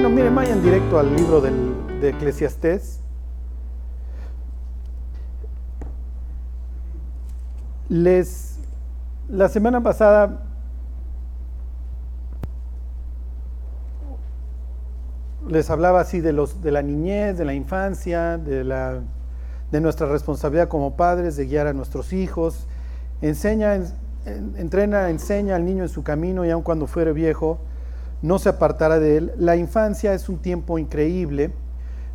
Bueno, miren, vayan directo al libro del, de Eclesiastés. Les, la semana pasada les hablaba así de, los, de la niñez, de la infancia, de, la, de nuestra responsabilidad como padres, de guiar a nuestros hijos. Enseña, entrena, enseña al niño en su camino y aun cuando fuere viejo, no se apartará de él. La infancia es un tiempo increíble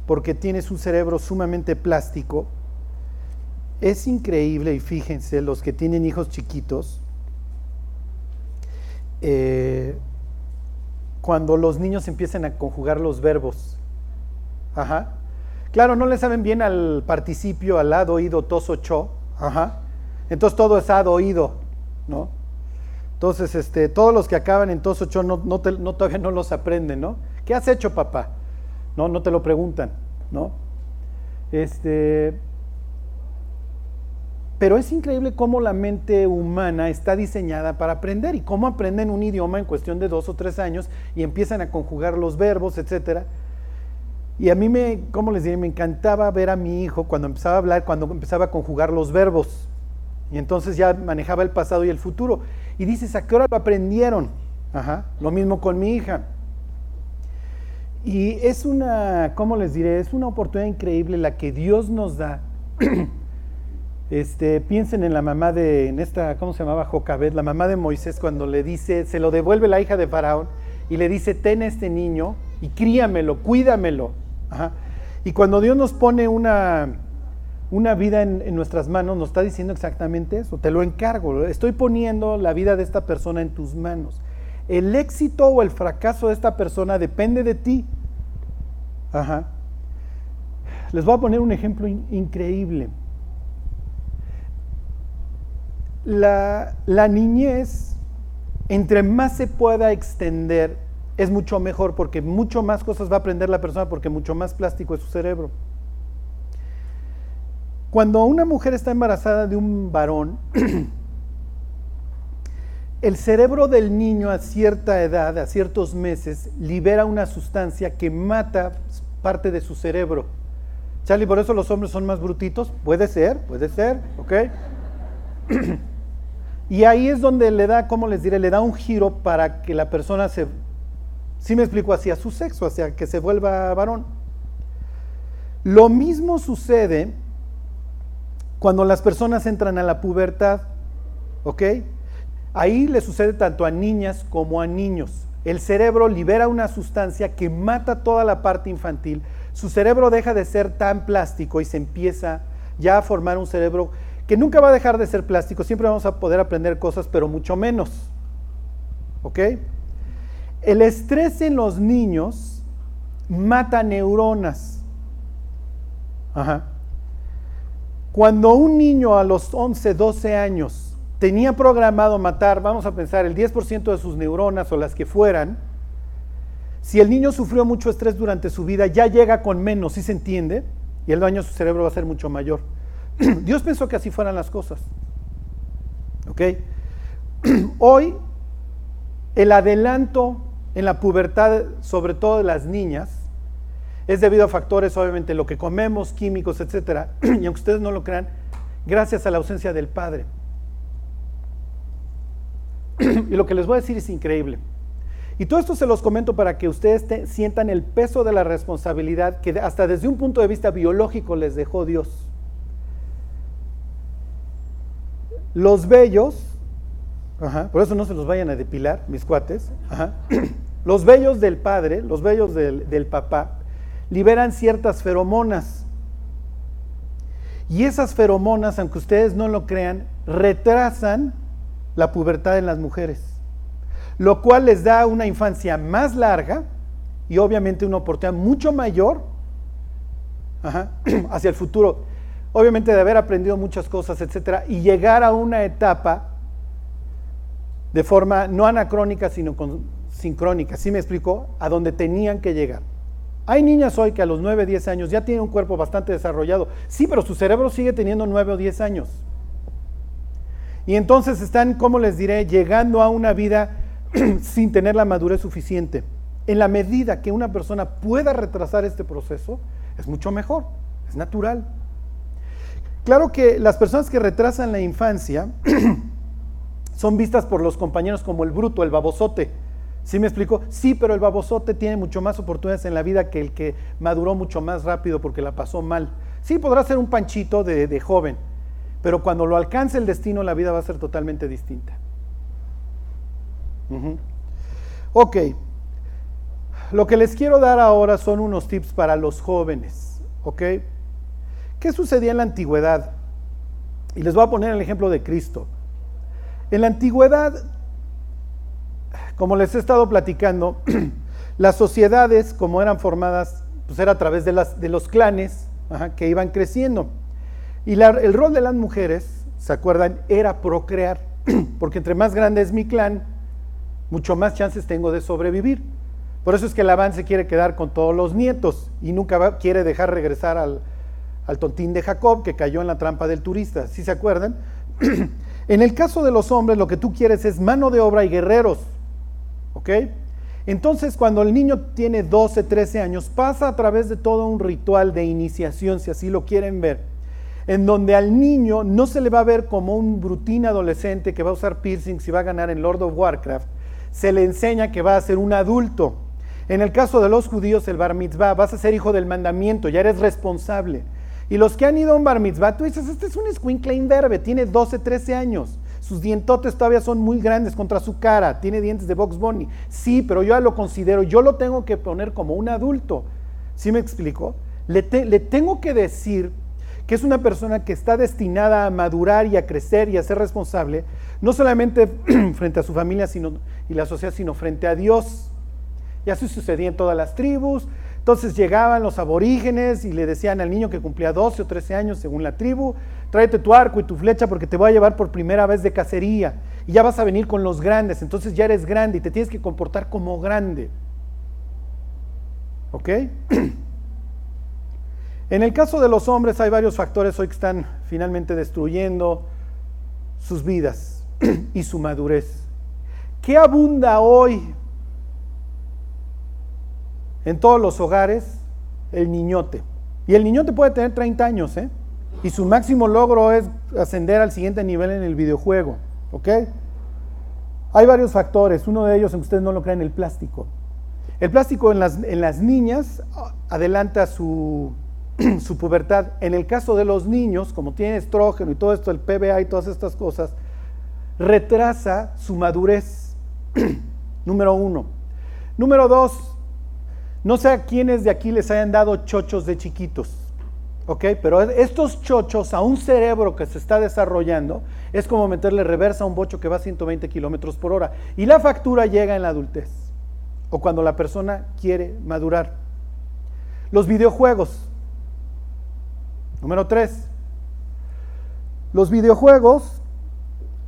porque tienes un cerebro sumamente plástico. Es increíble y fíjense, los que tienen hijos chiquitos, eh, cuando los niños empiezan a conjugar los verbos. Ajá. Claro, no le saben bien al participio, al lado, oído, toso, cho. Ajá. Entonces todo es ad, oído, ¿no? Entonces, este, todos los que acaban en toso, cho, no, no, no, todavía no los aprenden, ¿no? ¿Qué has hecho, papá? No, no te lo preguntan, ¿no? Este, pero es increíble cómo la mente humana está diseñada para aprender y cómo aprenden un idioma en cuestión de dos o tres años y empiezan a conjugar los verbos, etcétera. Y a mí me, ¿cómo les diré? Me encantaba ver a mi hijo cuando empezaba a hablar, cuando empezaba a conjugar los verbos. Y entonces ya manejaba el pasado y el futuro. Y dices, ¿a qué hora lo aprendieron? Ajá. Lo mismo con mi hija. Y es una, ¿cómo les diré? Es una oportunidad increíble la que Dios nos da Este, piensen en la mamá de, en esta, ¿cómo se llamaba? Jocabet, la mamá de Moisés cuando le dice, se lo devuelve la hija de Faraón y le dice, ten este niño y críamelo, cuídamelo. Y cuando Dios nos pone una, una vida en, nuestras manos, nos está diciendo exactamente eso, te lo encargo, estoy poniendo la vida de esta persona en tus manos. El éxito o el fracaso de esta persona depende de ti. Ajá. Les voy a poner un ejemplo increíble la, niñez, entre más se pueda extender, es mucho mejor porque mucho más cosas va a aprender la persona porque mucho más plástico es su cerebro. Cuando una mujer está embarazada de un varón, el cerebro del niño a cierta edad, a ciertos meses, libera una sustancia que mata parte de su cerebro. Charlie, por eso los hombres son más brutitos. Puede ser, puede ser, ¿ok? Y ahí es donde le da, ¿cómo les diré? Le da un giro para que la persona se, si me explico, hacia su sexo, hacia que se vuelva varón. Lo mismo sucede cuando las personas entran a la pubertad, ¿ok? Ahí le sucede tanto a niñas como a niños. El cerebro libera una sustancia que mata toda la parte infantil. Su cerebro deja de ser tan plástico y se empieza ya a formar un cerebro que nunca va a dejar de ser plástico, siempre vamos a poder aprender cosas, pero mucho menos. ¿Ok? El estrés en los niños mata neuronas. Ajá. Cuando un niño a los 11, 12 años tenía programado matar, vamos a pensar, el 10% de sus neuronas o las que fueran, si el niño sufrió mucho estrés durante su vida, ya llega con menos, ¿sí se entiende? Y el daño a su cerebro va a ser mucho mayor. Dios pensó que así fueran las cosas. ¿Ok? Hoy, el adelanto en la pubertad, sobre todo de las niñas, es debido a factores, obviamente, lo que comemos, químicos, etc. y aunque ustedes no lo crean, gracias a la ausencia del padre. y lo que les voy a decir es increíble. Y todo esto se los comento para que ustedes sientan el peso de la responsabilidad que hasta desde un punto de vista biológico les dejó Dios. Los vellos, por eso no se los vayan a depilar, mis cuates, los vellos del padre, los vellos del, del papá, liberan ciertas feromonas. Y esas feromonas, aunque ustedes no lo crean, retrasan la pubertad en las mujeres, lo cual les da una infancia más larga y obviamente una oportunidad mucho mayor hacia el futuro obviamente de haber aprendido muchas cosas, etcétera, y llegar a una etapa de forma no anacrónica, sino sincrónica, ¿sí me explico? A donde tenían que llegar. Hay niñas hoy que a los 9, 10 años ya tienen un cuerpo bastante desarrollado, sí, pero su cerebro sigue teniendo 9 o 10 años. Y entonces están, como les diré, llegando a una vida sin tener la madurez suficiente. en la medida que una persona pueda retrasar este proceso, es mucho mejor, es natural. Claro que las personas que retrasan la infancia son vistas por los compañeros como el bruto, el babosote. ¿Sí me explico? Sí, pero el babosote tiene mucho más oportunidades en la vida que el que maduró mucho más rápido porque la pasó mal. Sí, podrá ser un panchito de, joven, pero cuando lo alcance el destino, la vida va a ser totalmente distinta. Ok, lo que les quiero dar ahora son unos tips para los jóvenes. ¿Ok? ¿Qué sucedía en la antigüedad? Y les voy a poner el ejemplo de Cristo. En la antigüedad, como les he estado platicando, las sociedades, como eran formadas, pues era a través de, los clanes que iban creciendo. Y el rol de las mujeres, ¿se acuerdan? Era procrear, porque entre más grande es mi clan, mucho más chances tengo de sobrevivir. Por eso es que Labán se quiere quedar con todos los nietos y nunca quiere dejar regresar al, tontín de Jacob que cayó en la trampa del turista. ¿Sí se acuerdan? en el caso de los hombres, lo que tú quieres es mano de obra y guerreros. ¿Ok? Entonces, cuando el niño tiene 12, 13 años, pasa a través de todo un ritual de iniciación, si así lo quieren ver, en donde al niño no se le va a ver como un brutín adolescente que va a usar piercings y va a ganar en Lord of Warcraft, se le enseña que va a ser un adulto. En el caso de los judíos, el bar mitzvah, vas a ser hijo del mandamiento, ya eres responsable. Y los que han ido a un bar mitzvah, tú dices, este es un escuincle imberbe, tiene 12, 13 años. Sus dientotes todavía son muy grandes contra su cara, tiene dientes de Box Bunny. Sí, pero yo lo considero, yo lo tengo que poner como un adulto. ¿Sí me explico? Le, le tengo que decir que es una persona que está destinada a madurar y a crecer y a ser responsable, no solamente frente a su familia sino, y la sociedad, sino frente a Dios. Y así sucedía en todas las tribus. Entonces llegaban los aborígenes y le decían al niño que cumplía 12 o 13 años según la tribu, tráete tu arco y tu flecha porque te voy a llevar por primera vez de cacería. Y ya vas a venir con los grandes, entonces ya eres grande y te tienes que comportar como grande. ¿Ok? En el caso de los hombres hay varios factores hoy que están finalmente destruyendo sus vidas y su madurez. ¿Qué abunda hoy en todos los hogares el niñote. Y el niñote puede tener 30 años, ¿eh? Y su máximo logro es ascender al siguiente nivel en el videojuego, ¿ok? Hay varios factores, uno de ellos, aunque ustedes no lo crean, el plástico. El plástico en las, en las niñas adelanta su, su pubertad. En el caso de los niños, como tienen estrógeno y todo esto, el PBA y todas estas cosas, retrasa su madurez. Número uno. Número dos, no sé a quiénes de aquí les hayan dado chochos de chiquitos, ¿ok? Pero estos chochos a un cerebro que se está desarrollando es como meterle reversa a un bocho que va a 120 kilómetros por hora. Y la factura llega en la adultez o cuando la persona quiere madurar. Los videojuegos. Número tres. Los videojuegos,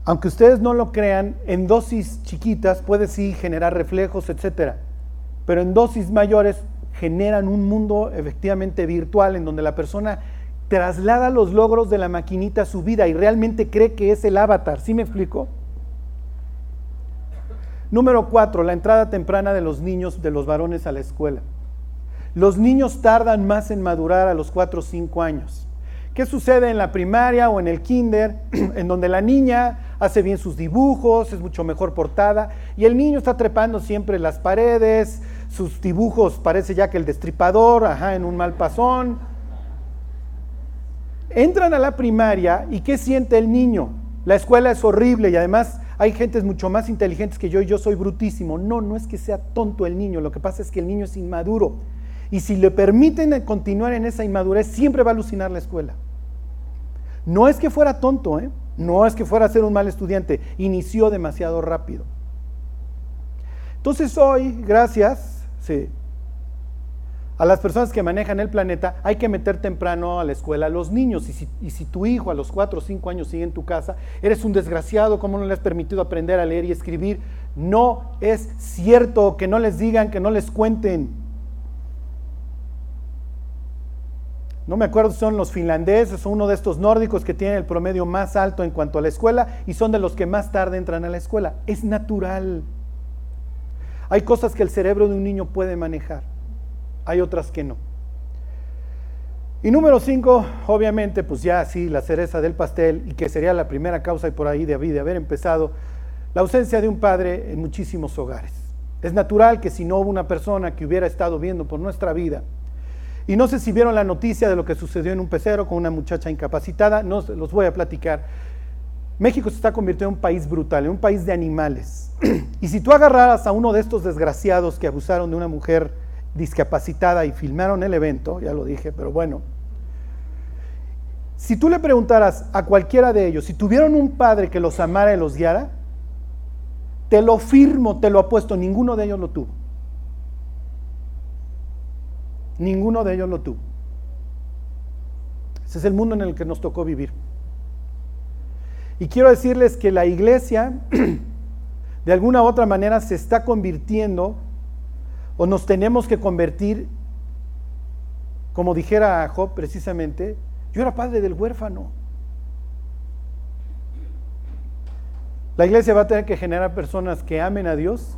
aunque ustedes no lo crean, en dosis chiquitas puede sí generar reflejos, etcétera pero en dosis mayores generan un mundo efectivamente virtual en donde la persona traslada los logros de la maquinita a su vida y realmente cree que es el avatar. ¿Sí me explico? Número cuatro, la entrada temprana de los niños, de los varones a la escuela. Los niños tardan más en madurar a los cuatro o cinco años. ¿Qué sucede en la primaria o en el kinder? en donde la niña hace bien sus dibujos, es mucho mejor portada, y el niño está trepando siempre las paredes, sus dibujos parece ya que el destripador, ajá, en un mal pasón. Entran a la primaria y ¿qué siente el niño? La escuela es horrible y además hay gentes mucho más inteligentes que yo y yo soy brutísimo. No, no es que sea tonto el niño, lo que pasa es que el niño es inmaduro. Y si le permiten continuar en esa inmadurez, siempre va a alucinar la escuela. No es que fuera tonto, ¿eh? No es que fuera a ser un mal estudiante, inició demasiado rápido. Entonces hoy, gracias Sí. A las personas que manejan el planeta hay que meter temprano a la escuela a los niños. Y si, tu hijo a los 4 o 5 años sigue en tu casa, eres un desgraciado, ¿cómo no le has permitido aprender a leer y escribir? No es cierto que no les digan, que no les cuenten. No me acuerdo si son los finlandeses o uno de estos nórdicos que tienen el promedio más alto en cuanto a la escuela y son de los que más tarde entran a la escuela. Es natural. Hay cosas que el cerebro de un niño puede manejar, hay otras que no. Y número cinco, obviamente, pues ya sí, la cereza del pastel, y que sería la primera causa y por ahí de haber empezado, la ausencia de un padre en muchísimos hogares. Es natural que si no hubo una persona que hubiera estado viendo por nuestra vida, y no sé si vieron la noticia de lo que sucedió en un pecero con una muchacha incapacitada, no los voy a platicar. México se está convirtiendo en un país brutal, en un país de animales. y si tú agarraras a uno de estos desgraciados que abusaron de una mujer discapacitada y filmaron el evento, ya lo dije, pero bueno, si tú le preguntaras a cualquiera de ellos si tuvieron un padre que los amara y los guiara, te lo firmo, te lo apuesto, ninguno de ellos lo tuvo. Ninguno de ellos lo tuvo. Ese es el mundo en el que nos tocó vivir. Y quiero decirles que la iglesia, de alguna u otra manera, se está convirtiendo, o nos tenemos que convertir, como dijera Job precisamente, yo era padre del huérfano. La iglesia va a tener que generar personas que amen a Dios,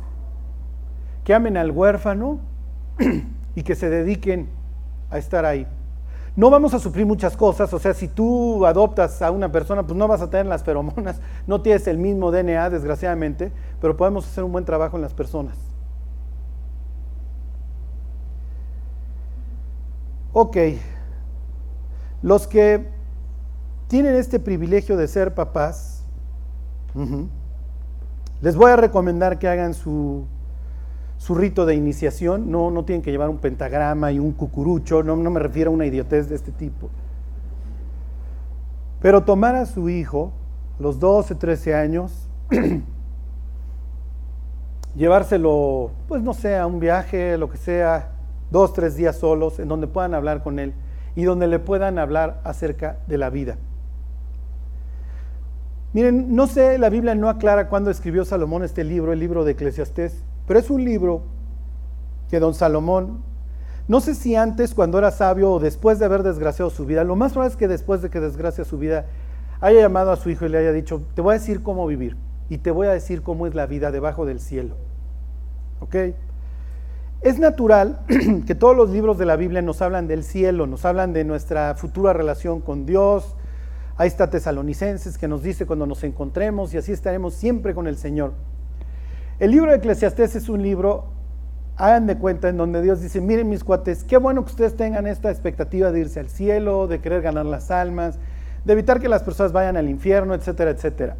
que amen al huérfano y que se dediquen a estar ahí. No vamos a sufrir muchas cosas, o sea, si tú adoptas a una persona, pues no vas a tener las feromonas, no tienes el mismo DNA, desgraciadamente, pero podemos hacer un buen trabajo en las personas. Ok, los que tienen este privilegio de ser papás, les voy a recomendar que hagan su su rito de iniciación, no, no tienen que llevar un pentagrama y un cucurucho, no, no me refiero a una idiotez de este tipo. Pero tomar a su hijo, los 12, 13 años, llevárselo, pues no sé, a un viaje, lo que sea, dos, tres días solos, en donde puedan hablar con él y donde le puedan hablar acerca de la vida. Miren, no sé, la Biblia no aclara cuándo escribió Salomón este libro, el libro de Eclesiastés. Pero es un libro que don Salomón, no sé si antes cuando era sabio o después de haber desgraciado su vida, lo más probable es que después de que desgracia su vida, haya llamado a su hijo y le haya dicho, te voy a decir cómo vivir y te voy a decir cómo es la vida debajo del cielo. ¿Ok? Es natural que todos los libros de la Biblia nos hablan del cielo, nos hablan de nuestra futura relación con Dios. Ahí está Tesalonicenses que nos dice cuando nos encontremos y así estaremos siempre con el Señor. El libro de Eclesiastés es un libro, hagan de cuenta, en donde Dios dice, miren mis cuates, qué bueno que ustedes tengan esta expectativa de irse al cielo, de querer ganar las almas, de evitar que las personas vayan al infierno, etcétera, etcétera.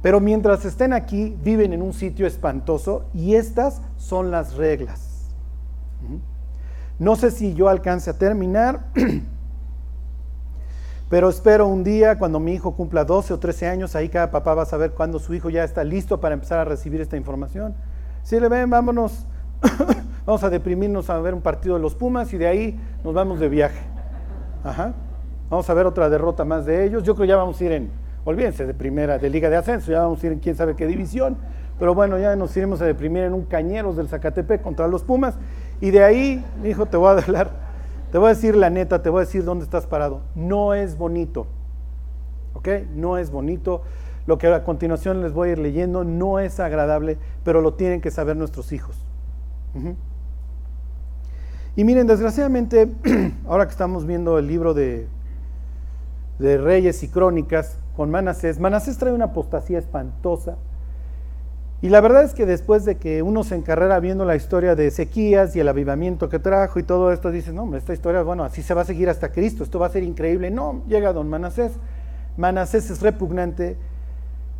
Pero mientras estén aquí, viven en un sitio espantoso y estas son las reglas. No sé si yo alcance a terminar. Pero espero un día, cuando mi hijo cumpla 12 o 13 años, ahí cada papá va a saber cuándo su hijo ya está listo para empezar a recibir esta información. Si le ven, vámonos, vamos a deprimirnos a ver un partido de los Pumas y de ahí nos vamos de viaje. Ajá. Vamos a ver otra derrota más de ellos. Yo creo que ya vamos a ir en, olvídense, de primera, de Liga de Ascenso, ya vamos a ir en quién sabe qué división. Pero bueno, ya nos iremos a deprimir en un Cañeros del Zacatepec contra los Pumas. Y de ahí, hijo, te voy a hablar te voy a decir la neta, te voy a decir dónde estás parado. No es bonito. ¿Ok? No es bonito. Lo que a continuación les voy a ir leyendo no es agradable, pero lo tienen que saber nuestros hijos. Y miren, desgraciadamente, ahora que estamos viendo el libro de, de Reyes y Crónicas con Manasés, Manasés trae una apostasía espantosa y la verdad es que después de que uno se encarrera viendo la historia de Ezequías y el avivamiento que trajo y todo esto, dice, no, esta historia, bueno, así se va a seguir hasta Cristo, esto va a ser increíble. No, llega don Manasés. Manasés es repugnante.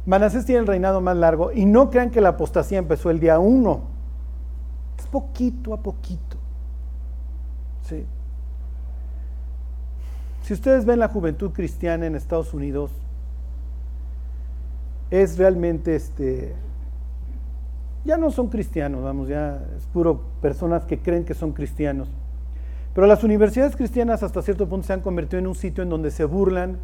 Manasés tiene el reinado más largo y no crean que la apostasía empezó el día uno. Es poquito a poquito. Sí. Si ustedes ven la juventud cristiana en Estados Unidos, es realmente este, ya no son cristianos, vamos, ya es puro personas que creen que son cristianos. Pero las universidades cristianas hasta cierto punto se han convertido en un sitio en donde se burlan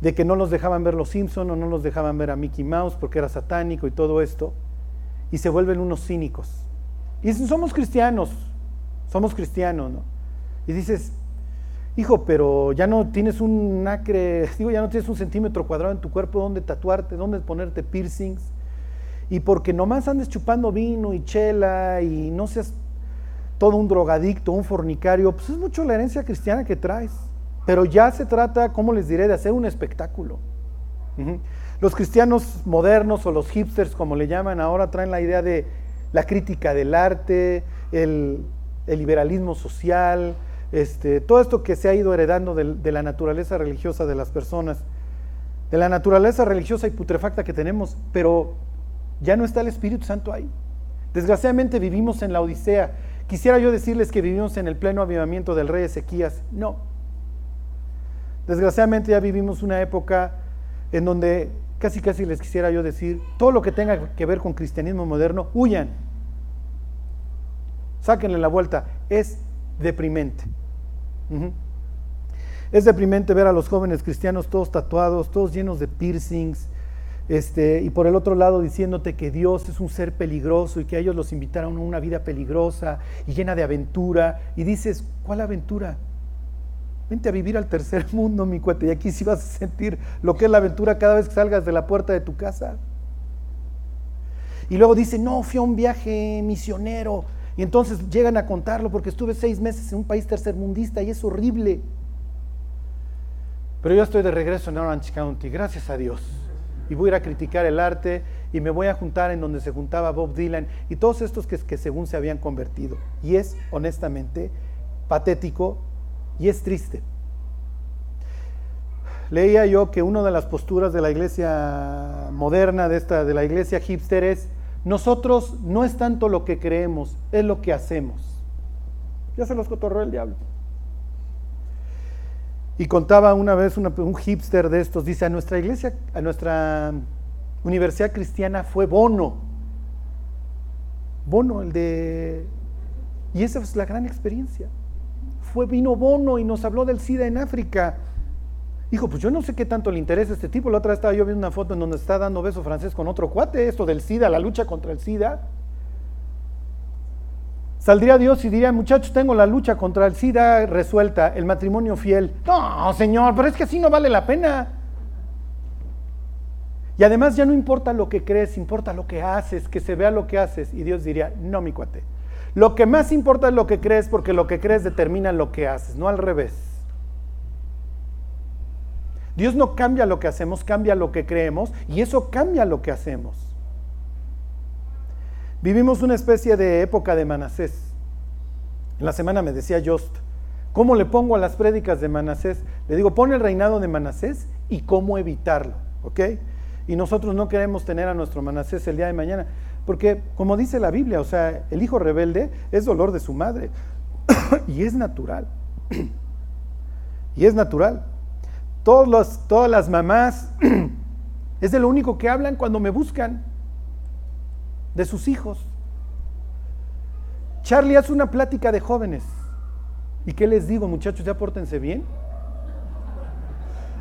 de que no los dejaban ver los Simpson o no los dejaban ver a Mickey Mouse porque era satánico y todo esto, y se vuelven unos cínicos. Y dicen, somos cristianos, somos cristianos, ¿no? Y dices, hijo, pero ya no tienes un acre, digo, ya no tienes un centímetro cuadrado en tu cuerpo donde tatuarte, donde ponerte piercings, y porque nomás andes chupando vino y chela y no seas todo un drogadicto, un fornicario, pues es mucho la herencia cristiana que traes. Pero ya se trata, ¿cómo les diré?, de hacer un espectáculo. Los cristianos modernos o los hipsters, como le llaman ahora, traen la idea de la crítica del arte, el, liberalismo social, este, todo esto que se ha ido heredando de, la naturaleza religiosa de las personas, de la naturaleza religiosa y putrefacta que tenemos, pero ya no está el Espíritu Santo ahí. Desgraciadamente vivimos en la Odisea. Quisiera yo decirles que vivimos en el pleno avivamiento del rey Ezequías. No. Desgraciadamente ya vivimos una época en donde casi casi les quisiera yo decir, todo lo que tenga que ver con cristianismo moderno, huyan. Sáquenle la vuelta. Es deprimente. Es deprimente ver a los jóvenes cristianos todos tatuados, todos llenos de piercings, este, y por el otro lado diciéndote que Dios es un ser peligroso y que ellos los invitaron a una vida peligrosa y llena de aventura. Y dices, ¿cuál aventura? Vente a vivir al tercer mundo, mi cuate, y aquí sí vas a sentir lo que es la aventura cada vez que salgas de la puerta de tu casa. Y luego dice, no, fui a un viaje misionero. Y entonces llegan a contarlo porque estuve seis meses en un país tercermundista y es horrible. Pero yo estoy de regreso en Orange County, gracias a Dios y voy a ir a criticar el arte y me voy a juntar en donde se juntaba Bob Dylan y todos estos que, que según se habían convertido. Y es honestamente patético y es triste. Leía yo que una de las posturas de la iglesia moderna, de, esta, de la iglesia hipster, es nosotros no es tanto lo que creemos, es lo que hacemos. Ya se los cotorró el diablo. Y contaba una vez un hipster de estos, dice, a nuestra iglesia, a nuestra universidad cristiana fue Bono. Bono, el de... Y esa es la gran experiencia. Fue, vino Bono y nos habló del SIDA en África. Dijo, pues yo no sé qué tanto le interesa a este tipo. La otra vez estaba yo viendo una foto en donde está dando beso francés con otro cuate, esto del SIDA, la lucha contra el SIDA. Saldría Dios y diría, muchachos, tengo la lucha contra el SIDA resuelta, el matrimonio fiel. No, Señor, pero es que así no vale la pena. Y además ya no importa lo que crees, importa lo que haces, que se vea lo que haces. Y Dios diría, no, mi cuate. Lo que más importa es lo que crees, porque lo que crees determina lo que haces, no al revés. Dios no cambia lo que hacemos, cambia lo que creemos, y eso cambia lo que hacemos. Vivimos una especie de época de Manasés. En la semana me decía Jost, ¿cómo le pongo a las prédicas de Manasés? Le digo, pon el reinado de Manasés y cómo evitarlo, ¿ok? Y nosotros no queremos tener a nuestro Manasés el día de mañana, porque como dice la Biblia, o sea, el hijo rebelde es dolor de su madre y es natural. y es natural. Todos todas las mamás es de lo único que hablan cuando me buscan de sus hijos. Charlie hace una plática de jóvenes. ¿Y qué les digo, muchachos? ¿Ya pórtense bien?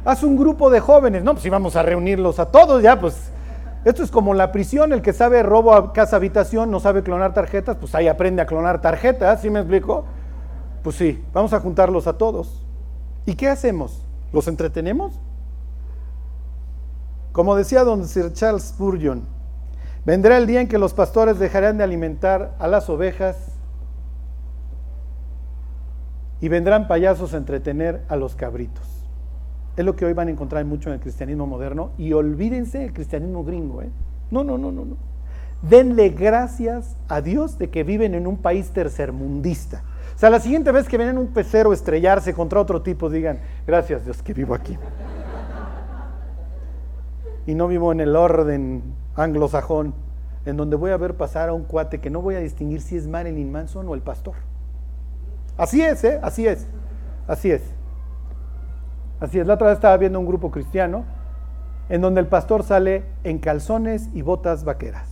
Haz un grupo de jóvenes. No, pues si vamos a reunirlos a todos, ya, pues. Esto es como la prisión, el que sabe robo a casa habitación, no sabe clonar tarjetas, pues ahí aprende a clonar tarjetas, ¿sí me explico? Pues sí, vamos a juntarlos a todos. ¿Y qué hacemos? ¿Los entretenemos? Como decía don Sir Charles Spurgeon, Vendrá el día en que los pastores dejarán de alimentar a las ovejas y vendrán payasos a entretener a los cabritos. Es lo que hoy van a encontrar mucho en el cristianismo moderno y olvídense el cristianismo gringo. ¿eh? No, no, no, no, no. Denle gracias a Dios de que viven en un país tercermundista. O sea, la siguiente vez que ven en un pecero estrellarse contra otro tipo, digan, gracias Dios que vivo aquí. Y no vivo en el orden anglosajón, en donde voy a ver pasar a un cuate que no voy a distinguir si es Marilyn Manson o el pastor. Así es, ¿eh? Así es. Así es. Así es. La otra vez estaba viendo un grupo cristiano en donde el pastor sale en calzones y botas vaqueras.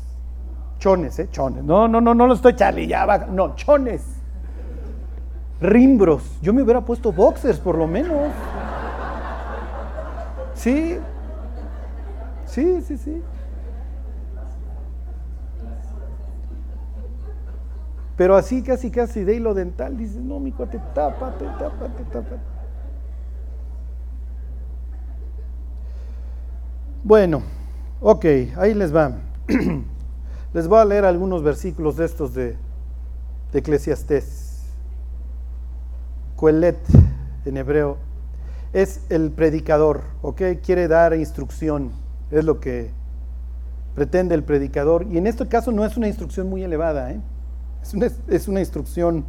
Chones, ¿eh? Chones. No, no, no, no lo estoy Charlie, ya va. No, chones. Rimbros. Yo me hubiera puesto boxers por lo menos. Sí. Sí, sí, sí. Pero así, casi, casi de hilo dental, dices, no, mi cuate, tápate, tápate, tápate. Bueno, ok, ahí les va. Les voy a leer algunos versículos de estos de, de Eclesiastés. Coelet en hebreo es el predicador, ¿ok? Quiere dar instrucción, es lo que pretende el predicador. Y en este caso no es una instrucción muy elevada, ¿eh? Es, una, instrucción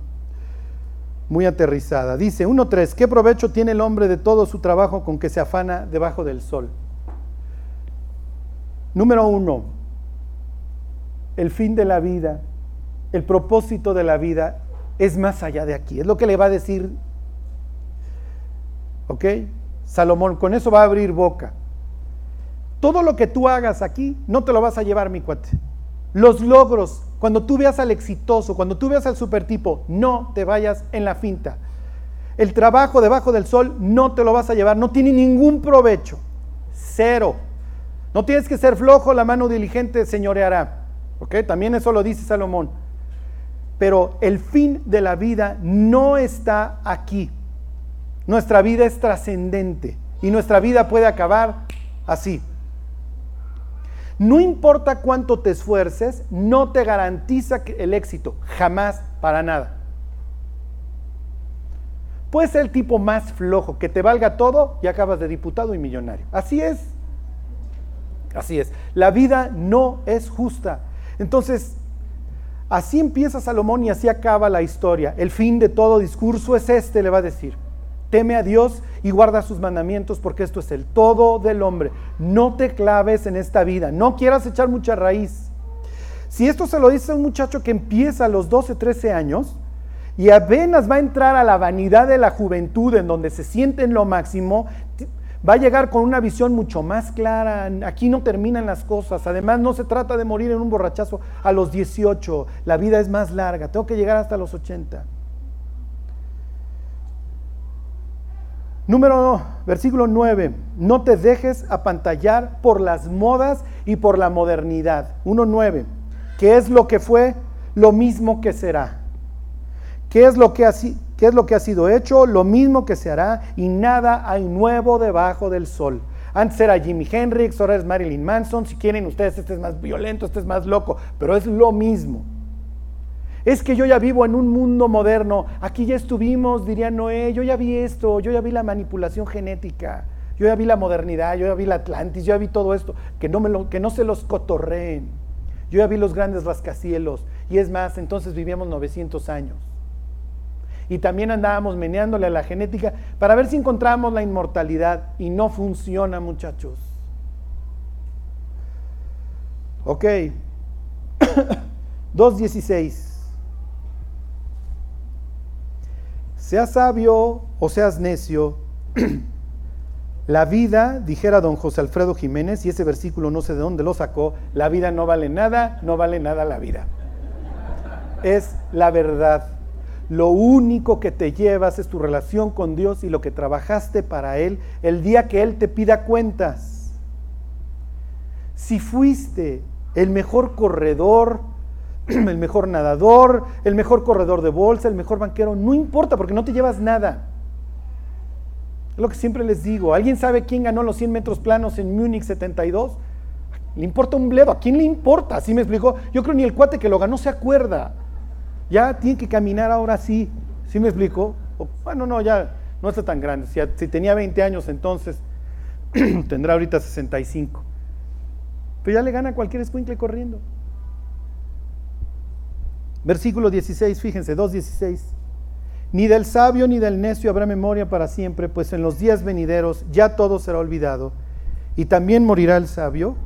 muy aterrizada. Dice 1.3, ¿qué provecho tiene el hombre de todo su trabajo con que se afana debajo del sol? Número uno, el fin de la vida, el propósito de la vida es más allá de aquí. Es lo que le va a decir, ¿ok? Salomón, con eso va a abrir boca. Todo lo que tú hagas aquí, no te lo vas a llevar, mi cuate. Los logros, cuando tú veas al exitoso, cuando tú veas al supertipo, no te vayas en la finta. El trabajo debajo del sol no te lo vas a llevar, no tiene ningún provecho. Cero. No tienes que ser flojo, la mano diligente señoreará. ¿Ok? También eso lo dice Salomón. Pero el fin de la vida no está aquí. Nuestra vida es trascendente y nuestra vida puede acabar así. No importa cuánto te esfuerces, no te garantiza el éxito, jamás, para nada. Puedes ser el tipo más flojo, que te valga todo y acabas de diputado y millonario. Así es. Así es. La vida no es justa. Entonces, así empieza Salomón y así acaba la historia. El fin de todo discurso es este, le va a decir. Teme a Dios y guarda sus mandamientos porque esto es el todo del hombre. No te claves en esta vida, no quieras echar mucha raíz. Si esto se lo dice a un muchacho que empieza a los 12, 13 años y apenas va a entrar a la vanidad de la juventud en donde se siente en lo máximo, va a llegar con una visión mucho más clara. Aquí no terminan las cosas. Además, no se trata de morir en un borrachazo a los 18. La vida es más larga. Tengo que llegar hasta los 80. Número, versículo 9, no te dejes apantallar por las modas y por la modernidad. 1.9, ¿qué es lo que fue? Lo mismo que será. ¿Qué es, lo que ha, ¿Qué es lo que ha sido hecho? Lo mismo que se hará y nada hay nuevo debajo del sol. Antes era Jimi Hendrix, ahora es Marilyn Manson. Si quieren ustedes, este es más violento, este es más loco, pero es lo mismo. Es que yo ya vivo en un mundo moderno. Aquí ya estuvimos, diría Noé. Yo ya vi esto, yo ya vi la manipulación genética. Yo ya vi la modernidad, yo ya vi la Atlantis, yo ya vi todo esto. Que no, me lo, que no se los cotorreen. Yo ya vi los grandes rascacielos. Y es más, entonces vivíamos 900 años. Y también andábamos meneándole a la genética para ver si encontramos la inmortalidad. Y no funciona, muchachos. Ok. 2.16. Seas sabio o seas necio, la vida, dijera don José Alfredo Jiménez, y ese versículo no sé de dónde lo sacó, la vida no vale nada, no vale nada la vida. Es la verdad. Lo único que te llevas es tu relación con Dios y lo que trabajaste para Él el día que Él te pida cuentas. Si fuiste el mejor corredor, el mejor nadador, el mejor corredor de bolsa, el mejor banquero, no importa porque no te llevas nada. Es lo que siempre les digo. ¿Alguien sabe quién ganó los 100 metros planos en Múnich 72? ¿Le importa un bledo? ¿A quién le importa? Así me explicó. Yo creo ni el cuate que lo ganó se acuerda. Ya tiene que caminar ahora sí. ¿Sí me explico? bueno, no, ya no está tan grande. Si, tenía 20 años entonces, tendrá ahorita 65. Pero ya le gana cualquier escuincle corriendo. Versículo 16, fíjense, 2.16. Ni del sabio ni del necio habrá memoria para siempre, pues en los días venideros ya todo será olvidado. Y también morirá el sabio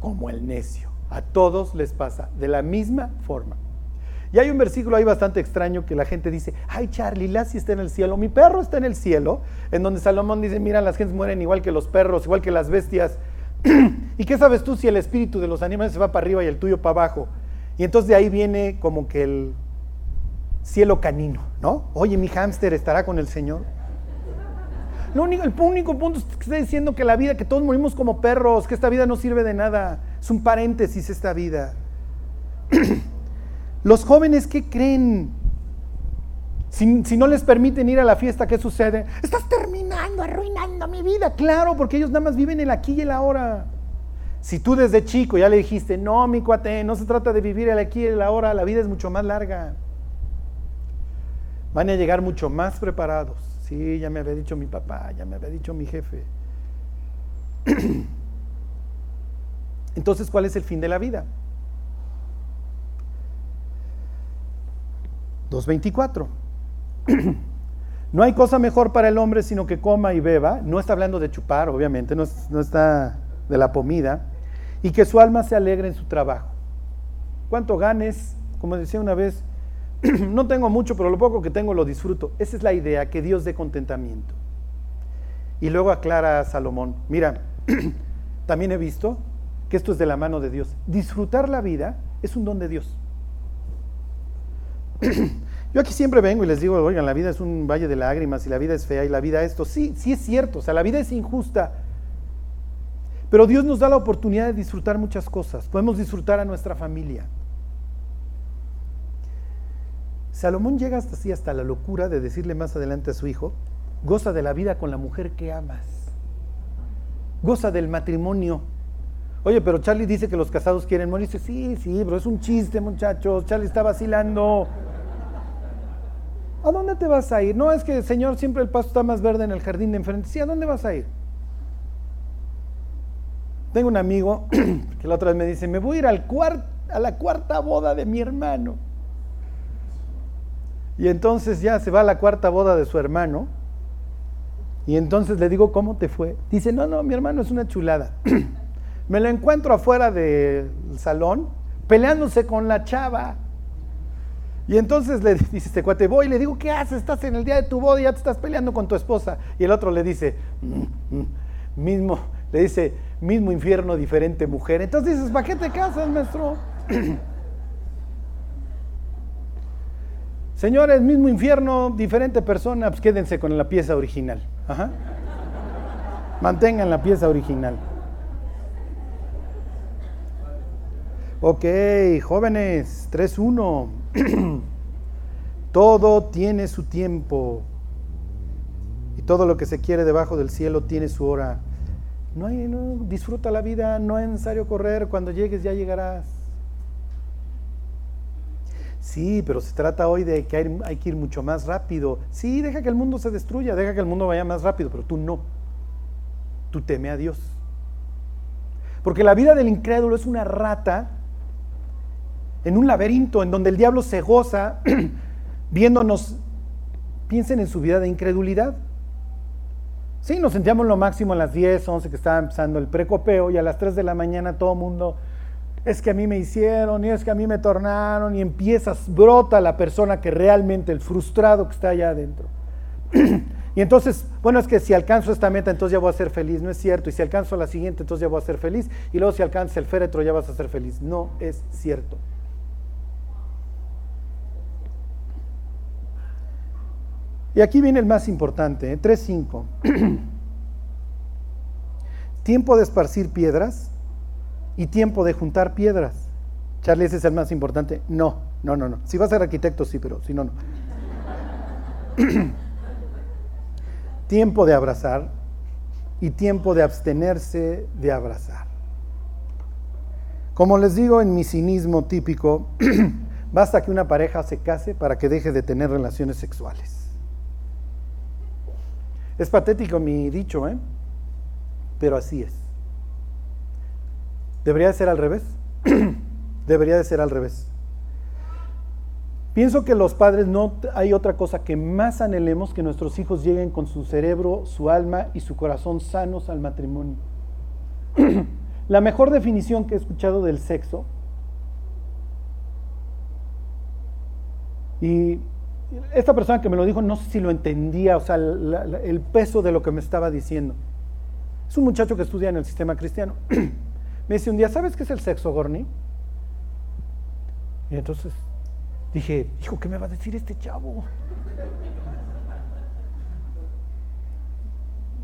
como el necio. A todos les pasa de la misma forma. Y hay un versículo ahí bastante extraño que la gente dice, ay Charlie, Lassie está en el cielo, mi perro está en el cielo, en donde Salomón dice, mira, las gentes mueren igual que los perros, igual que las bestias. ¿Y qué sabes tú si el espíritu de los animales se va para arriba y el tuyo para abajo? Y entonces de ahí viene como que el cielo canino, ¿no? Oye, mi hámster estará con el Señor. Lo único, el único punto es que está diciendo que la vida, que todos morimos como perros, que esta vida no sirve de nada. Es un paréntesis esta vida. Los jóvenes, ¿qué creen? Si, si, no les permiten ir a la fiesta, ¿qué sucede? Estás terminando, arruinando mi vida. Claro, porque ellos nada más viven el aquí y el ahora. Si tú desde chico ya le dijiste, no, mi cuate, no se trata de vivir el aquí y el ahora, la vida es mucho más larga. Van a llegar mucho más preparados. Sí, ya me había dicho mi papá, ya me había dicho mi jefe. Entonces, ¿cuál es el fin de la vida? 2.24. No hay cosa mejor para el hombre sino que coma y beba. No está hablando de chupar, obviamente, no, está de la comida. Y que su alma se alegre en su trabajo. ¿Cuánto ganes? Como decía una vez, no tengo mucho, pero lo poco que tengo lo disfruto. Esa es la idea, que Dios dé contentamiento. Y luego aclara Salomón, mira, también he visto que esto es de la mano de Dios. Disfrutar la vida es un don de Dios. Yo aquí siempre vengo y les digo, oigan, la vida es un valle de lágrimas y la vida es fea y la vida esto. Sí, sí es cierto, o sea, la vida es injusta. Pero Dios nos da la oportunidad de disfrutar muchas cosas. Podemos disfrutar a nuestra familia. Salomón llega hasta así, hasta la locura de decirle más adelante a su hijo, goza de la vida con la mujer que amas. Goza del matrimonio. Oye, pero Charlie dice que los casados quieren morir. Dice, sí, sí, pero es un chiste, muchachos. Charlie está vacilando. ¿A dónde te vas a ir? No, es que, Señor, siempre el pasto está más verde en el jardín de enfrente. Sí, ¿a dónde vas a ir? Tengo un amigo que la otra vez me dice, me voy a ir al a la cuarta boda de mi hermano. Y entonces ya se va a la cuarta boda de su hermano. Y entonces le digo, ¿cómo te fue? Dice, no, no, mi hermano es una chulada. me lo encuentro afuera del salón peleándose con la chava. Y entonces le dice este cuate, voy y le digo, ¿qué haces? Estás en el día de tu boda y ya te estás peleando con tu esposa. Y el otro le dice, mm, mm, mismo, le dice, mismo infierno, diferente mujer. Entonces dices, ¿para qué te casas, maestro? Señores, mismo infierno, diferente persona, pues quédense con la pieza original. Mantengan la pieza original. Ok, jóvenes, 3-1. todo tiene su tiempo. Y todo lo que se quiere debajo del cielo tiene su hora. No hay, no, disfruta la vida, no es necesario correr. Cuando llegues ya llegarás. Sí, pero se trata hoy de que hay, hay, que ir mucho más rápido. Sí, deja que el mundo se destruya, deja que el mundo vaya más rápido, pero tú no. Tú teme a Dios. Porque la vida del incrédulo es una rata en un laberinto en donde el diablo se goza viéndonos, piensen en su vida de incredulidad. Sí, nos sentíamos lo máximo a las 10, 11 que estaba empezando el precopeo y a las 3 de la mañana todo el mundo, es que a mí me hicieron y es que a mí me tornaron y empiezas, brota la persona que realmente, el frustrado que está allá adentro. y entonces, bueno, es que si alcanzo esta meta, entonces ya voy a ser feliz, no es cierto. Y si alcanzo la siguiente, entonces ya voy a ser feliz. Y luego si alcanza el féretro, ya vas a ser feliz. No es cierto. Y aquí viene el más importante, ¿eh? 3.5. tiempo de esparcir piedras y tiempo de juntar piedras. Charlie, ese es el más importante. No, no, no, no. Si va a ser arquitecto, sí, pero si no, no. tiempo de abrazar y tiempo de abstenerse de abrazar. Como les digo en mi cinismo típico, basta que una pareja se case para que deje de tener relaciones sexuales. Es patético mi dicho, ¿eh? Pero así es. ¿Debería de ser al revés? Debería de ser al revés. Pienso que los padres no hay otra cosa que más anhelemos que nuestros hijos lleguen con su cerebro, su alma y su corazón sanos al matrimonio. La mejor definición que he escuchado del sexo y esta persona que me lo dijo no sé si lo entendía, o sea, el peso de lo que me estaba diciendo. Es un muchacho que estudia en el sistema cristiano. me dice un día, ¿sabes qué es el sexo, Gorni? Y entonces dije, hijo, ¿qué me va a decir este chavo?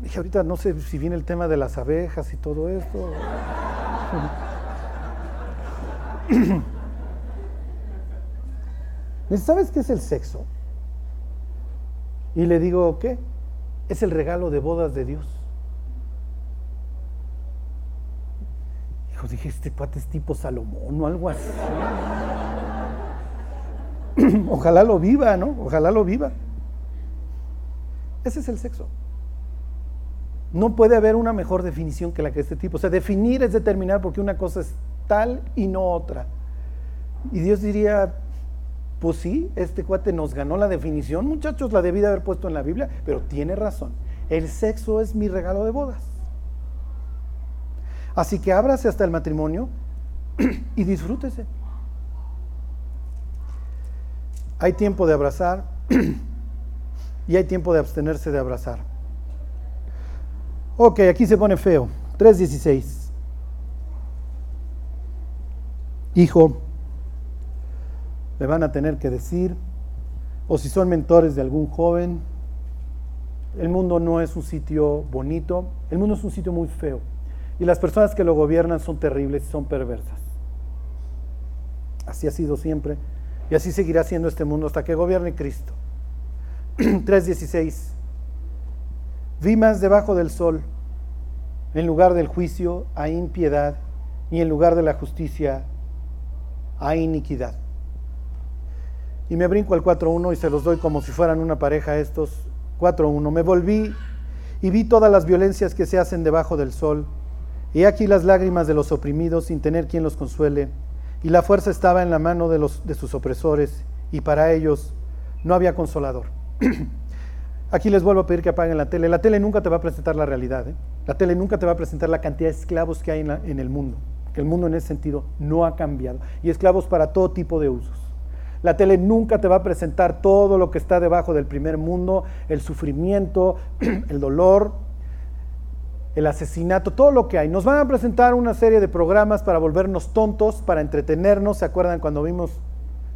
Dije, ahorita no sé si viene el tema de las abejas y todo esto. ¿Sabes qué es el sexo? Y le digo, ¿qué? Es el regalo de bodas de Dios. dije, este cuate es tipo Salomón o algo así. Ojalá lo viva, ¿no? Ojalá lo viva. Ese es el sexo. No puede haber una mejor definición que la que este tipo. O sea, definir es determinar porque una cosa es tal y no otra. Y Dios diría, pues sí, este cuate nos ganó la definición, muchachos, la debí de haber puesto en la Biblia, pero tiene razón. El sexo es mi regalo de bodas. Así que ábrase hasta el matrimonio y disfrútese. Hay tiempo de abrazar y hay tiempo de abstenerse de abrazar. Ok, aquí se pone feo. 3.16. Hijo, le van a tener que decir, o si son mentores de algún joven, el mundo no es un sitio bonito, el mundo es un sitio muy feo. Y las personas que lo gobiernan son terribles y son perversas. Así ha sido siempre. Y así seguirá siendo este mundo hasta que gobierne Cristo. 3.16. Vi más debajo del sol, en lugar del juicio, hay impiedad, y en lugar de la justicia, hay iniquidad. Y me brinco al 4.1 y se los doy como si fueran una pareja estos. 4.1. Me volví y vi todas las violencias que se hacen debajo del sol y aquí las lágrimas de los oprimidos sin tener quien los consuele, y la fuerza estaba en la mano de, los, de sus opresores, y para ellos no había consolador. Aquí les vuelvo a pedir que apaguen la tele. La tele nunca te va a presentar la realidad. ¿eh? La tele nunca te va a presentar la cantidad de esclavos que hay en, en el mundo. Que el mundo en ese sentido no ha cambiado. Y esclavos para todo tipo de usos. La tele nunca te va a presentar todo lo que está debajo del primer mundo, el sufrimiento, el dolor, el asesinato, todo lo que hay. Nos van a presentar una serie de programas para volvernos tontos, para entretenernos. ¿Se acuerdan cuando vimos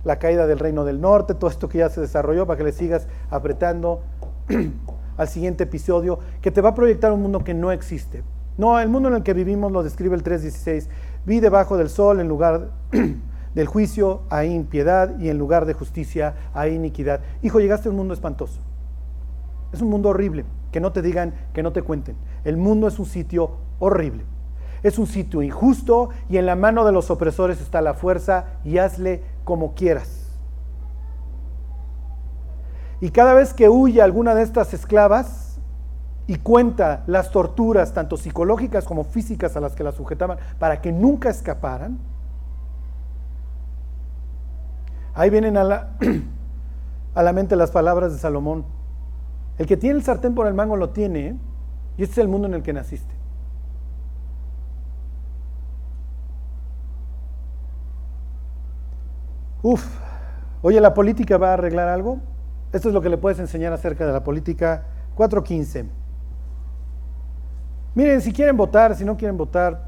la caída del Reino del Norte? Todo esto que ya se desarrolló para que le sigas apretando al siguiente episodio, que te va a proyectar un mundo que no existe. No, el mundo en el que vivimos lo describe el 3.16. Vi debajo del sol en lugar del juicio hay impiedad y en lugar de justicia hay iniquidad. Hijo, llegaste a un mundo espantoso. Es un mundo horrible. Que no te digan, que no te cuenten. El mundo es un sitio horrible. Es un sitio injusto y en la mano de los opresores está la fuerza y hazle como quieras. Y cada vez que huye alguna de estas esclavas y cuenta las torturas, tanto psicológicas como físicas, a las que la sujetaban, para que nunca escaparan, ahí vienen a la, a la mente las palabras de Salomón. El que tiene el sartén por el mango lo tiene, y este es el mundo en el que naciste. Uf, oye, ¿la política va a arreglar algo? Esto es lo que le puedes enseñar acerca de la política 415. Miren, si quieren votar, si no quieren votar,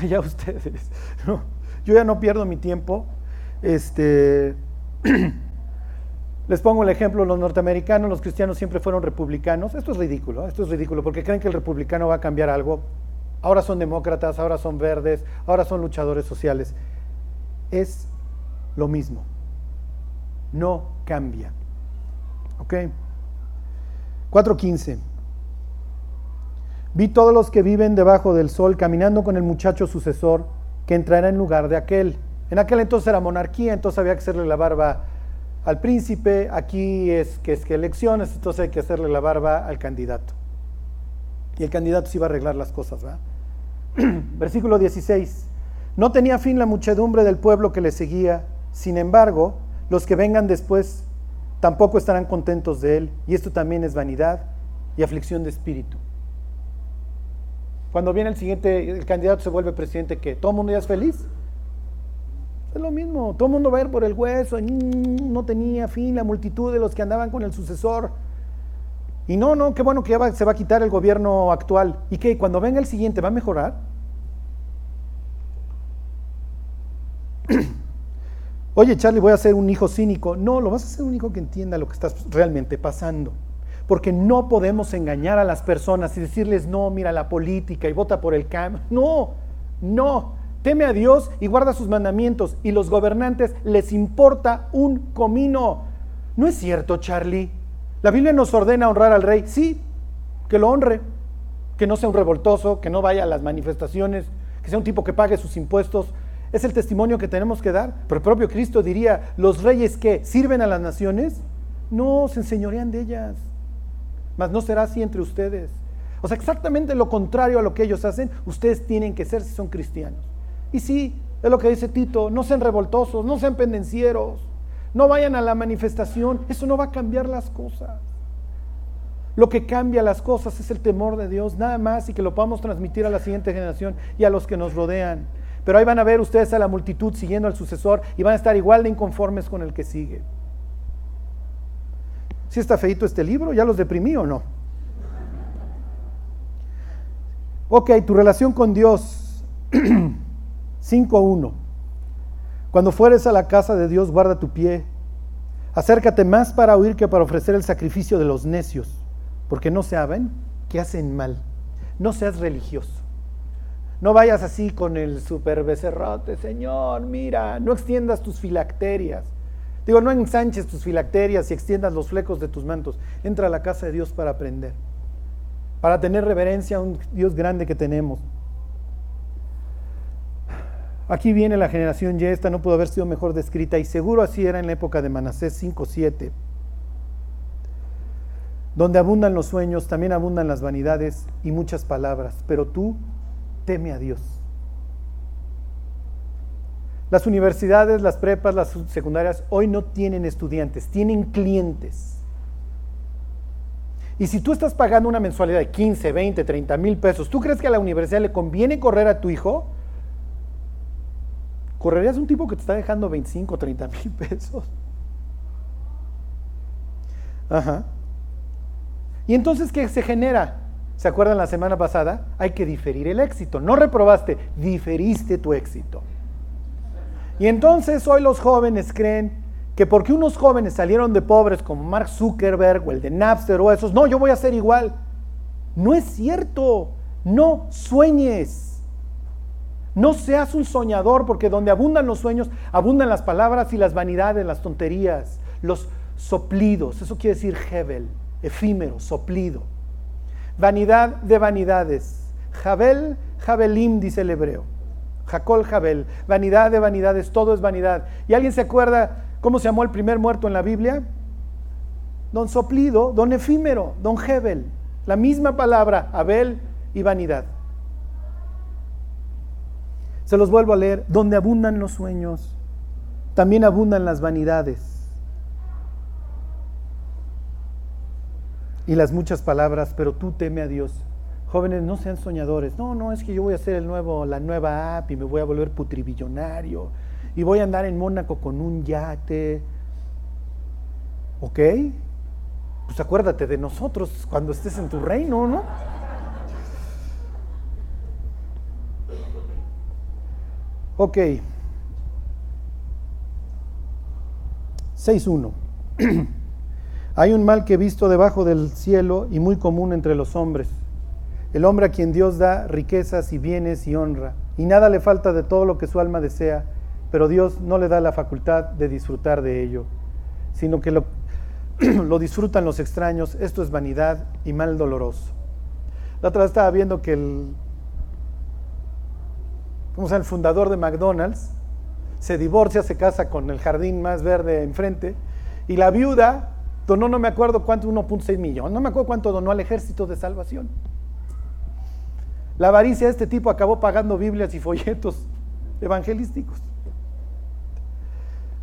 ya ustedes. yo ya no pierdo mi tiempo. Este, Les pongo el ejemplo, los norteamericanos, los cristianos siempre fueron republicanos. Esto es ridículo, esto es ridículo, porque creen que el republicano va a cambiar algo. Ahora son demócratas, ahora son verdes, ahora son luchadores sociales. Es lo mismo. No cambia. ¿Ok? 4.15. Vi todos los que viven debajo del sol caminando con el muchacho sucesor que entrará en lugar de aquel. En aquel entonces era monarquía, entonces había que hacerle la barba al príncipe, aquí es que es que elecciones, entonces hay que hacerle la barba al candidato. Y el candidato sí va a arreglar las cosas, ¿verdad? Versículo 16. No tenía fin la muchedumbre del pueblo que le seguía, sin embargo, los que vengan después tampoco estarán contentos de él, y esto también es vanidad y aflicción de espíritu. Cuando viene el siguiente, el candidato se vuelve presidente, ¿qué? ¿Todo el mundo ya es feliz? Es lo mismo, todo el mundo va a ir por el hueso, no tenía fin la multitud de los que andaban con el sucesor. Y no, no, qué bueno que ya se va a quitar el gobierno actual. ¿Y que cuando venga el siguiente va a mejorar? Oye, Charlie, voy a ser un hijo cínico. No, lo vas a ser un hijo que entienda lo que estás realmente pasando. Porque no podemos engañar a las personas y decirles, no, mira la política y vota por el cambio. No, no. Teme a Dios y guarda sus mandamientos y los gobernantes les importa un comino. ¿No es cierto, Charlie? La Biblia nos ordena honrar al rey. Sí, que lo honre, que no sea un revoltoso, que no vaya a las manifestaciones, que sea un tipo que pague sus impuestos. Es el testimonio que tenemos que dar. Pero el propio Cristo diría, los reyes que sirven a las naciones, no se enseñorean de ellas. Mas no será así entre ustedes. O sea, exactamente lo contrario a lo que ellos hacen, ustedes tienen que ser si son cristianos. Y sí, es lo que dice Tito, no sean revoltosos, no sean pendencieros, no vayan a la manifestación, eso no va a cambiar las cosas. Lo que cambia las cosas es el temor de Dios, nada más, y que lo podamos transmitir a la siguiente generación y a los que nos rodean. Pero ahí van a ver ustedes a la multitud siguiendo al sucesor y van a estar igual de inconformes con el que sigue. Si está feito este libro, ¿ya los deprimí o no? Ok, tu relación con Dios. 5.1. Cuando fueres a la casa de Dios, guarda tu pie. Acércate más para oír que para ofrecer el sacrificio de los necios, porque no saben que hacen mal. No seas religioso. No vayas así con el super becerrote, Señor, mira, no extiendas tus filacterias. Digo, no ensanches tus filacterias y extiendas los flecos de tus mantos. Entra a la casa de Dios para aprender, para tener reverencia a un Dios grande que tenemos. Aquí viene la generación Y, esta no pudo haber sido mejor descrita y seguro así era en la época de Manasés 5-7. Donde abundan los sueños, también abundan las vanidades y muchas palabras, pero tú teme a Dios. Las universidades, las prepas, las secundarias hoy no tienen estudiantes, tienen clientes. Y si tú estás pagando una mensualidad de 15, 20, 30 mil pesos, ¿tú crees que a la universidad le conviene correr a tu hijo? ¿Correrías un tipo que te está dejando 25, 30 mil pesos? Ajá. Y entonces, ¿qué se genera? ¿Se acuerdan la semana pasada? Hay que diferir el éxito. No reprobaste, diferiste tu éxito. Y entonces hoy los jóvenes creen que porque unos jóvenes salieron de pobres como Mark Zuckerberg o el de Napster o esos, no, yo voy a ser igual. No es cierto. No sueñes. No seas un soñador porque donde abundan los sueños, abundan las palabras y las vanidades, las tonterías, los soplidos. Eso quiere decir Hebel, efímero, soplido. Vanidad de vanidades. Jabel, Jabelim, dice el hebreo. Jacol Jabel, vanidad de vanidades, todo es vanidad. ¿Y alguien se acuerda cómo se llamó el primer muerto en la Biblia? Don Soplido, don Efímero, don Hebel. La misma palabra, Abel y vanidad. Se los vuelvo a leer. Donde abundan los sueños, también abundan las vanidades. Y las muchas palabras, pero tú teme a Dios Jóvenes, no sean soñadores. No, no, es que yo voy a hacer el nuevo, la nueva app y me voy a volver putribillonario. Y voy a andar en Mónaco con un yate. ¿Ok? Pues acuérdate de nosotros cuando estés en tu reino, ¿no? Ok. 6.1. Hay un mal que he visto debajo del cielo y muy común entre los hombres el hombre a quien Dios da riquezas y bienes y honra, y nada le falta de todo lo que su alma desea, pero Dios no le da la facultad de disfrutar de ello, sino que lo, lo disfrutan los extraños. Esto es vanidad y mal doloroso. La otra vez estaba viendo que el, ¿cómo se el fundador de McDonald's se divorcia, se casa con el jardín más verde enfrente, y la viuda donó, no me acuerdo cuánto, 1.6 millones, no me acuerdo cuánto donó al ejército de salvación. La avaricia de este tipo acabó pagando Biblias y folletos evangelísticos.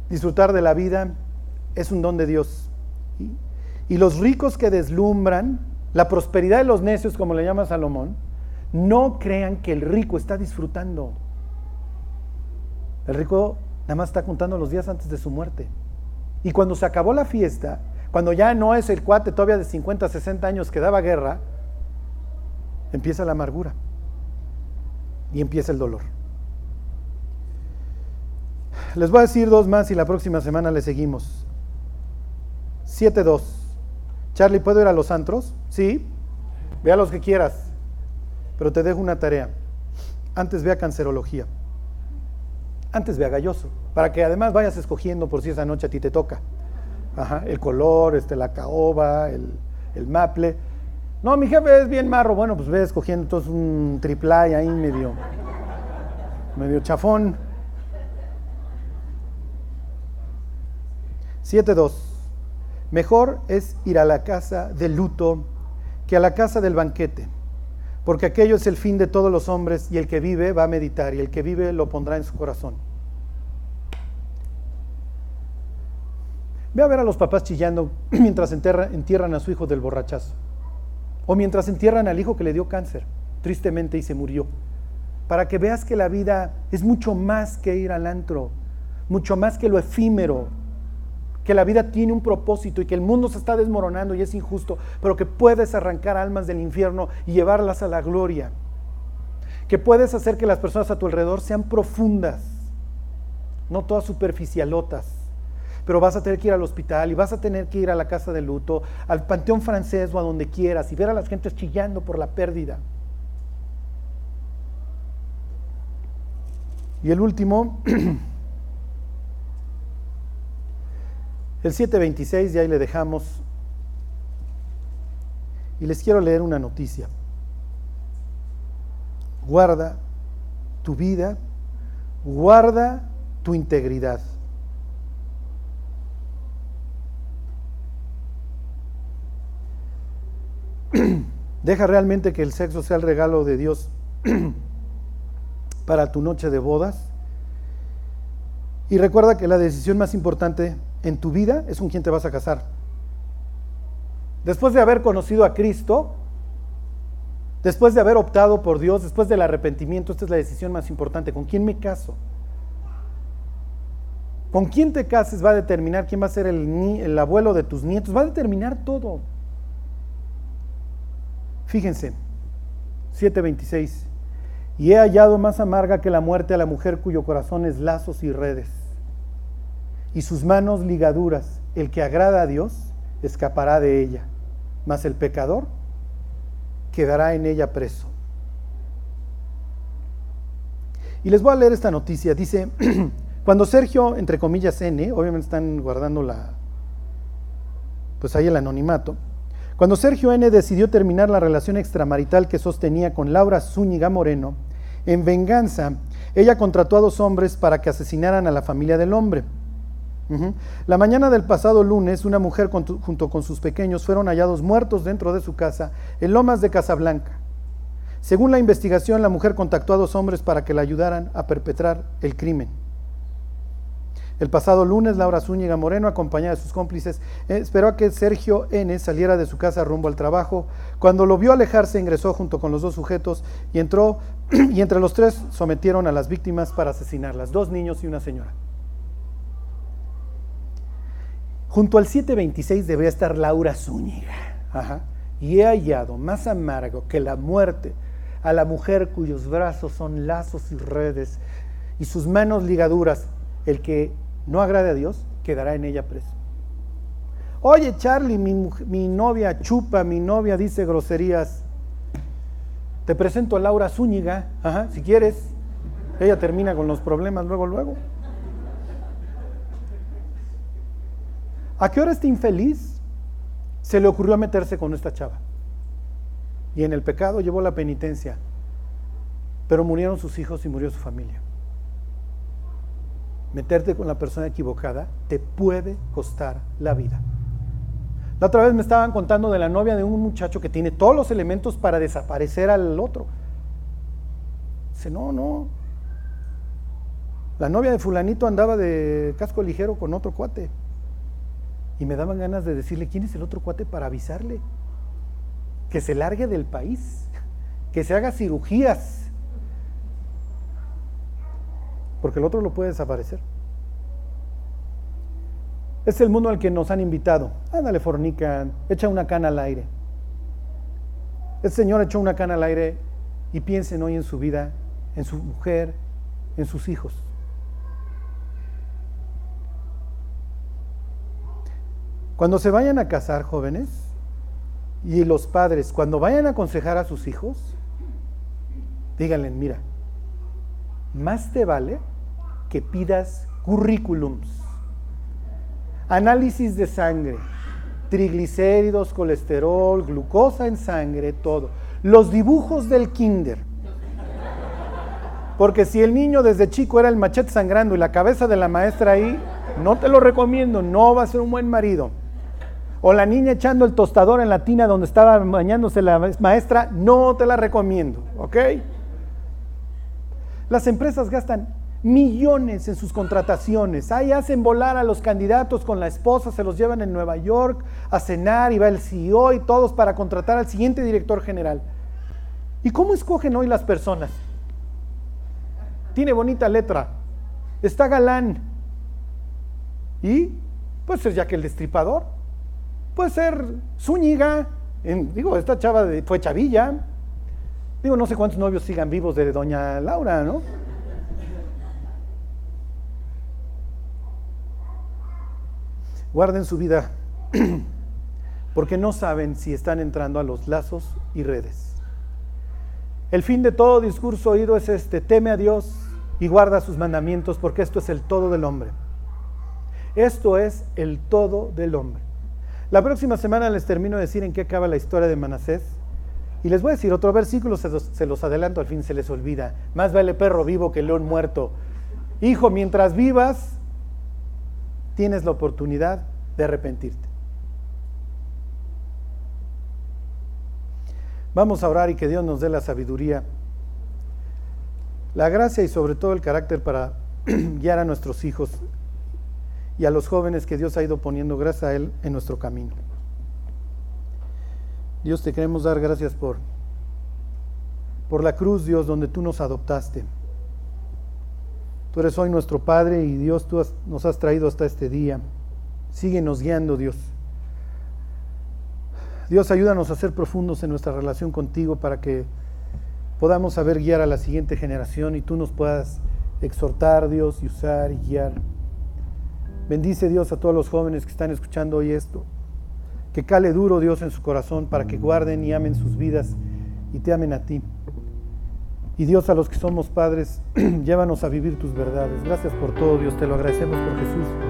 Disfrutar de la vida es un don de Dios. Y los ricos que deslumbran la prosperidad de los necios, como le llama Salomón, no crean que el rico está disfrutando. El rico nada más está contando los días antes de su muerte. Y cuando se acabó la fiesta, cuando ya no es el cuate todavía de 50, 60 años que daba guerra, empieza la amargura y empieza el dolor. Les voy a decir dos más y la próxima semana le seguimos. 7-2. Charlie, ¿puedo ir a los antros? Sí. Ve a los que quieras. Pero te dejo una tarea. Antes ve a cancerología. Antes ve a galloso. Para que además vayas escogiendo por si esa noche a ti te toca. Ajá, el color, este, la caoba, el, maple. No, mi jefe es bien marro. Bueno, pues ve escogiendo entonces un triple ahí medio. medio chafón. 7.2. Mejor es ir a la casa del luto que a la casa del banquete, porque aquello es el fin de todos los hombres y el que vive va a meditar y el que vive lo pondrá en su corazón. Ve a ver a los papás chillando mientras entierran a su hijo del borrachazo. O mientras entierran al hijo que le dio cáncer, tristemente, y se murió. Para que veas que la vida es mucho más que ir al antro, mucho más que lo efímero, que la vida tiene un propósito y que el mundo se está desmoronando y es injusto, pero que puedes arrancar almas del infierno y llevarlas a la gloria. Que puedes hacer que las personas a tu alrededor sean profundas, no todas superficialotas pero vas a tener que ir al hospital y vas a tener que ir a la casa de luto, al panteón francés o a donde quieras y ver a las gentes chillando por la pérdida. Y el último, el 726, y ahí le dejamos. Y les quiero leer una noticia. Guarda tu vida, guarda tu integridad. Deja realmente que el sexo sea el regalo de Dios para tu noche de bodas. Y recuerda que la decisión más importante en tu vida es con quién te vas a casar. Después de haber conocido a Cristo, después de haber optado por Dios, después del arrepentimiento, esta es la decisión más importante. ¿Con quién me caso? Con quién te cases va a determinar quién va a ser el, el abuelo de tus nietos, va a determinar todo. Fíjense, 7.26. Y he hallado más amarga que la muerte a la mujer cuyo corazón es lazos y redes, y sus manos ligaduras. El que agrada a Dios escapará de ella, mas el pecador quedará en ella preso. Y les voy a leer esta noticia. Dice, cuando Sergio, entre comillas, N, obviamente están guardando la, pues ahí el anonimato, cuando Sergio N. decidió terminar la relación extramarital que sostenía con Laura Zúñiga Moreno, en venganza, ella contrató a dos hombres para que asesinaran a la familia del hombre. La mañana del pasado lunes, una mujer junto con sus pequeños fueron hallados muertos dentro de su casa en Lomas de Casablanca. Según la investigación, la mujer contactó a dos hombres para que la ayudaran a perpetrar el crimen. El pasado lunes, Laura Zúñiga Moreno, acompañada de sus cómplices, esperó a que Sergio N. saliera de su casa rumbo al trabajo. Cuando lo vio alejarse, ingresó junto con los dos sujetos y entró, y entre los tres sometieron a las víctimas para asesinarlas, dos niños y una señora. Junto al 726 debía estar Laura Zúñiga. Y he hallado más amargo que la muerte a la mujer cuyos brazos son lazos y redes y sus manos ligaduras, el que no agrade a Dios, quedará en ella preso. Oye, Charlie, mi, novia chupa, mi novia dice groserías. Te presento a Laura Zúñiga, Ajá, si quieres. Ella termina con los problemas luego, luego. ¿A qué hora este infeliz se le ocurrió meterse con esta chava? Y en el pecado llevó la penitencia, pero murieron sus hijos y murió su familia meterte con la persona equivocada te puede costar la vida. La otra vez me estaban contando de la novia de un muchacho que tiene todos los elementos para desaparecer al otro. Dice, no, no. La novia de fulanito andaba de casco ligero con otro cuate. Y me daban ganas de decirle, ¿quién es el otro cuate para avisarle? Que se largue del país, que se haga cirugías, porque el otro lo puede desaparecer. Es el mundo al que nos han invitado. Ándale, fornica, echa una cana al aire. El Señor echó una cana al aire y piensen hoy en su vida, en su mujer, en sus hijos. Cuando se vayan a casar jóvenes y los padres, cuando vayan a aconsejar a sus hijos, díganle, mira, más te vale que pidas currículums, análisis de sangre, triglicéridos, colesterol, glucosa en sangre, todo. Los dibujos del kinder. Porque si el niño desde chico era el machete sangrando y la cabeza de la maestra ahí, no te lo recomiendo, no va a ser un buen marido. O la niña echando el tostador en la tina donde estaba bañándose la maestra, no te la recomiendo, ¿ok? Las empresas gastan millones en sus contrataciones. Ahí hacen volar a los candidatos con la esposa, se los llevan en Nueva York a cenar y va el CEO y todos para contratar al siguiente director general. ¿Y cómo escogen hoy las personas? Tiene bonita letra, está galán. Y puede ser ya que el destripador, puede ser Zúñiga, digo, esta chava de, fue chavilla. Digo, no sé cuántos novios sigan vivos de doña Laura, ¿no? Guarden su vida porque no saben si están entrando a los lazos y redes. El fin de todo discurso oído es este, teme a Dios y guarda sus mandamientos porque esto es el todo del hombre. Esto es el todo del hombre. La próxima semana les termino de decir en qué acaba la historia de Manasés. Y les voy a decir otro versículo, se los, adelanto, al fin se les olvida. Más vale perro vivo que león muerto. Hijo, mientras vivas, tienes la oportunidad de arrepentirte. Vamos a orar y que Dios nos dé la sabiduría, la gracia y sobre todo el carácter para guiar a nuestros hijos y a los jóvenes que Dios ha ido poniendo gracias a Él en nuestro camino. Dios te queremos dar gracias por, por la cruz, Dios, donde tú nos adoptaste. Tú eres hoy nuestro Padre y Dios, tú nos has traído hasta este día. Síguenos guiando, Dios. Dios, ayúdanos a ser profundos en nuestra relación contigo para que podamos saber guiar a la siguiente generación y tú nos puedas exhortar, Dios, y usar y guiar. Bendice, Dios, a todos los jóvenes que están escuchando hoy esto. Que cale duro, Dios, en su corazón para que guarden y amen sus vidas y te amen a ti. Y Dios, a los que somos padres, llévanos a vivir tus verdades. Gracias por todo, Dios, te lo agradecemos por Jesús.